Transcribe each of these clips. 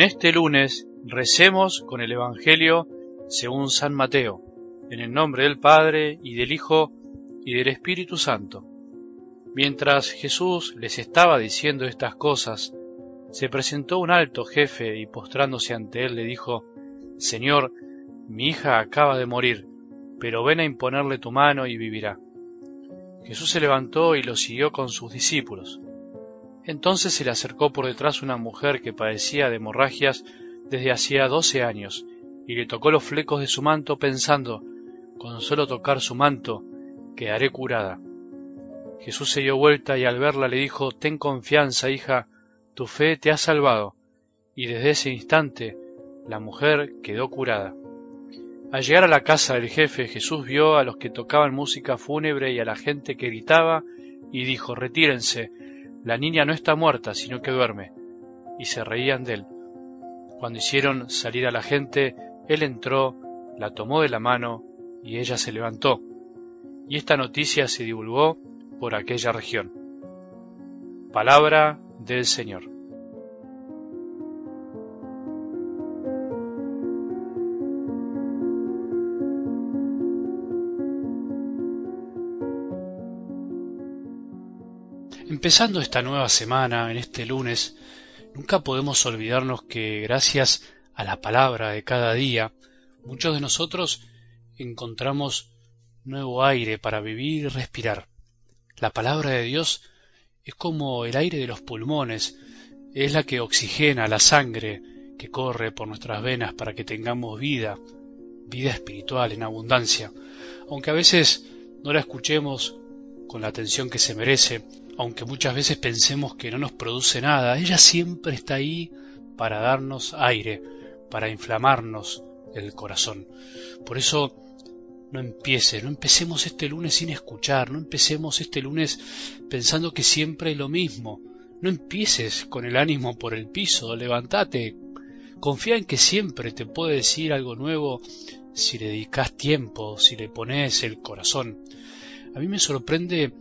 En este lunes recemos con el Evangelio según San Mateo, en el nombre del Padre y del Hijo y del Espíritu Santo. Mientras Jesús les estaba diciendo estas cosas, se presentó un alto jefe y postrándose ante él le dijo, Señor, mi hija acaba de morir, pero ven a imponerle tu mano y vivirá. Jesús se levantó y lo siguió con sus discípulos. Entonces se le acercó por detrás una mujer que padecía de hemorragias desde hacía doce años, y le tocó los flecos de su manto pensando, con solo tocar su manto, quedaré curada. Jesús se dio vuelta y al verla le dijo, Ten confianza, hija, tu fe te ha salvado. Y desde ese instante la mujer quedó curada. Al llegar a la casa del jefe, Jesús vio a los que tocaban música fúnebre y a la gente que gritaba, y dijo, Retírense, la niña no está muerta, sino que duerme. Y se reían de él. Cuando hicieron salir a la gente, él entró, la tomó de la mano, y ella se levantó. Y esta noticia se divulgó por aquella región. Palabra del Señor. Empezando esta nueva semana, en este lunes, nunca podemos olvidarnos que gracias a la palabra de cada día, muchos de nosotros encontramos nuevo aire para vivir y respirar. La palabra de Dios es como el aire de los pulmones, es la que oxigena la sangre que corre por nuestras venas para que tengamos vida, vida espiritual en abundancia. Aunque a veces no la escuchemos con la atención que se merece, aunque muchas veces pensemos que no nos produce nada, ella siempre está ahí para darnos aire, para inflamarnos el corazón. Por eso no empieces, no empecemos este lunes sin escuchar, no empecemos este lunes pensando que siempre es lo mismo. No empieces con el ánimo por el piso, levántate, confía en que siempre te puede decir algo nuevo si le dedicas tiempo, si le pones el corazón. A mí me sorprende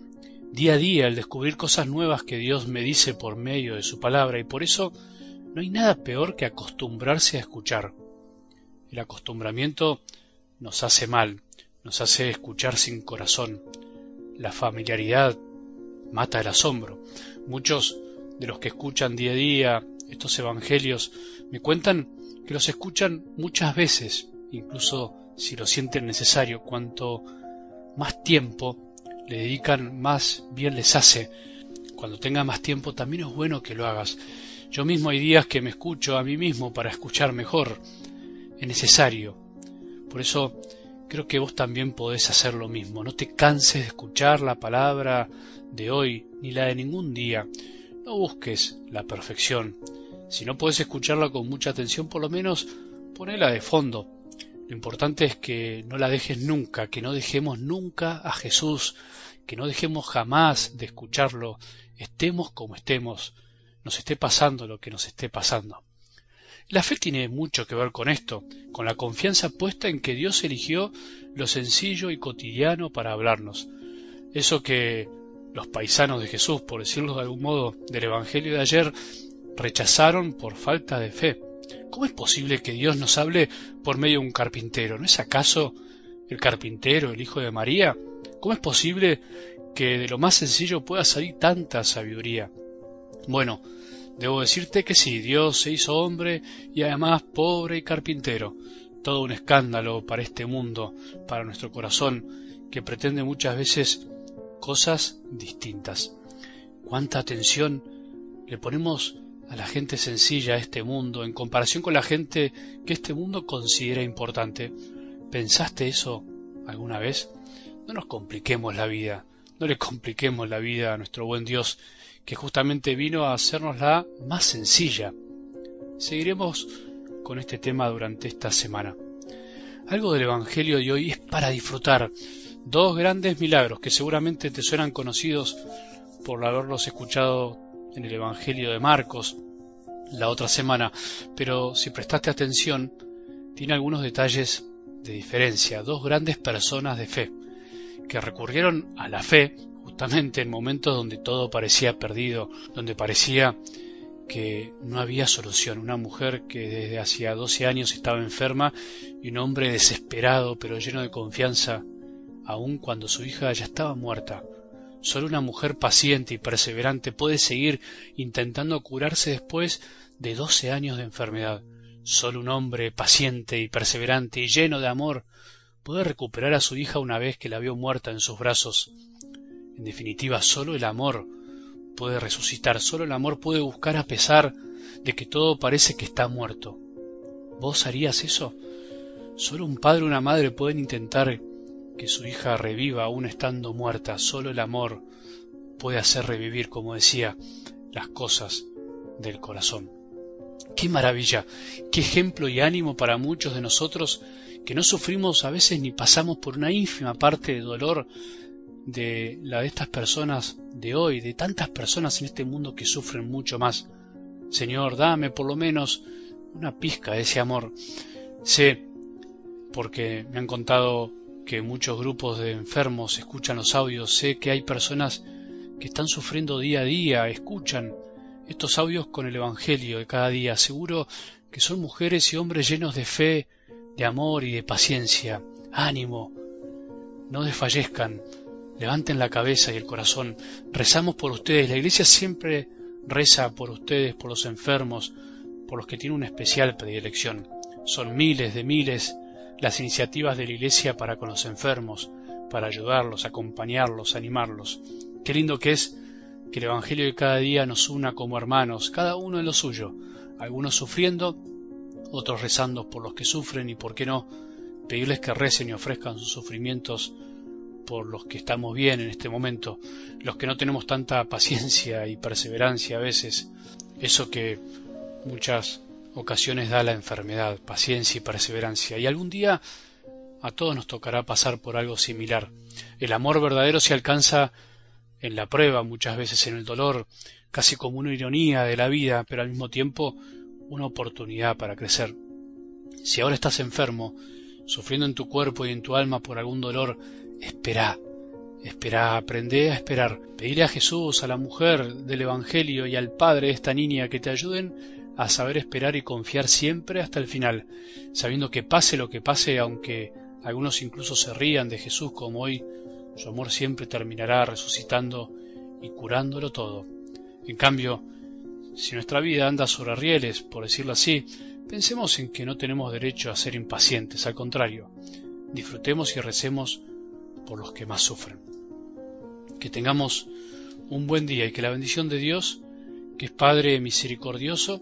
día a día el descubrir cosas nuevas que Dios me dice por medio de su palabra y por eso no hay nada peor que acostumbrarse a escuchar. El acostumbramiento nos hace mal, nos hace escuchar sin corazón. La familiaridad mata el asombro. Muchos de los que escuchan día a día estos evangelios me cuentan que los escuchan muchas veces, incluso si lo sienten necesario, cuanto más tiempo le dedican, más bien les hace. Cuando tenga más tiempo también es bueno que lo hagas. Yo mismo hay días que me escucho a mí mismo para escuchar mejor. Es necesario. Por eso creo que vos también podés hacer lo mismo. No te canses de escuchar la palabra de hoy ni la de ningún día. No busques la perfección. Si no puedes escucharla con mucha atención, por lo menos ponela de fondo. Lo importante es que no la dejes nunca, que no dejemos nunca a Jesús, que no dejemos jamás de escucharlo, estemos como estemos, nos esté pasando lo que nos esté pasando. La fe tiene mucho que ver con esto, con la confianza puesta en que Dios eligió lo sencillo y cotidiano para hablarnos. Eso que los paisanos de Jesús, por decirlo de algún modo, del Evangelio de ayer, rechazaron por falta de fe. ¿Cómo es posible que Dios nos hable por medio de un carpintero? ¿No es acaso el carpintero, el hijo de María? ¿Cómo es posible que de lo más sencillo pueda salir tanta sabiduría? Bueno, debo decirte que sí, Dios se hizo hombre y además pobre y carpintero. Todo un escándalo para este mundo, para nuestro corazón, que pretende muchas veces cosas distintas. ¿Cuánta atención le ponemos a la gente sencilla a este mundo en comparación con la gente que este mundo considera importante? ¿Pensaste eso alguna vez? No nos compliquemos la vida, no le compliquemos la vida a nuestro buen Dios, que justamente vino a hacernosla más sencilla. Seguiremos con este tema durante esta semana. Algo del Evangelio de hoy es para disfrutar. Dos grandes milagros que seguramente te suenan conocidos por haberlos escuchado en el Evangelio de Marcos la otra semana, pero si prestaste atención, tiene algunos detalles de diferencia. Dos grandes personas de fe que recurrieron a la fe justamente en momentos donde todo parecía perdido, donde parecía que no había solución. Una mujer que desde hacía 12 años estaba enferma y un hombre desesperado pero lleno de confianza, aun cuando su hija ya estaba muerta. Solo una mujer paciente y perseverante puede seguir intentando curarse después de 12 años de enfermedad. Solo un hombre paciente y perseverante y lleno de amor puede recuperar a su hija una vez que la vio muerta en sus brazos. En definitiva, solo el amor puede resucitar, solo el amor puede buscar a pesar de que todo parece que está muerto. ¿Vos harías eso? Solo un padre o una madre pueden intentar que su hija reviva aún estando muerta. Solo el amor puede hacer revivir, como decía, las cosas del corazón. Qué maravilla, qué ejemplo y ánimo para muchos de nosotros que no sufrimos a veces ni pasamos por una ínfima parte de dolor de la de estas personas de hoy, de tantas personas en este mundo que sufren mucho más. Señor, dame por lo menos una pizca de ese amor. Sé, porque me han contado que muchos grupos de enfermos escuchan los audios, sé que hay personas que están sufriendo día a día, escuchan estos audios con el Evangelio de cada día. Seguro que son mujeres y hombres llenos de fe, de amor y de paciencia. Ánimo, no desfallezcan, levanten la cabeza y el corazón. Rezamos por ustedes. La iglesia siempre reza por ustedes, por los enfermos, por los que tienen una especial predilección. Son miles de miles las iniciativas de la iglesia para con los enfermos, para ayudarlos, acompañarlos, animarlos. Qué lindo que es que el Evangelio de cada día nos una como hermanos, cada uno en lo suyo, algunos sufriendo, otros rezando por los que sufren y, por qué no, pedirles que recen y ofrezcan sus sufrimientos por los que estamos bien en este momento, los que no tenemos tanta paciencia y perseverancia a veces, eso que muchas ocasiones da la enfermedad, paciencia y perseverancia. Y algún día a todos nos tocará pasar por algo similar. El amor verdadero se alcanza en la prueba, muchas veces en el dolor, casi como una ironía de la vida, pero al mismo tiempo una oportunidad para crecer. Si ahora estás enfermo, sufriendo en tu cuerpo y en tu alma por algún dolor, espera, espera, aprende a esperar. Pedirle a Jesús, a la mujer del Evangelio y al Padre de esta niña que te ayuden a saber esperar y confiar siempre hasta el final, sabiendo que pase lo que pase, aunque algunos incluso se rían de Jesús como hoy, su amor siempre terminará resucitando y curándolo todo. En cambio, si nuestra vida anda sobre rieles, por decirlo así, pensemos en que no tenemos derecho a ser impacientes, al contrario, disfrutemos y recemos por los que más sufren. Que tengamos un buen día y que la bendición de Dios, que es Padre misericordioso,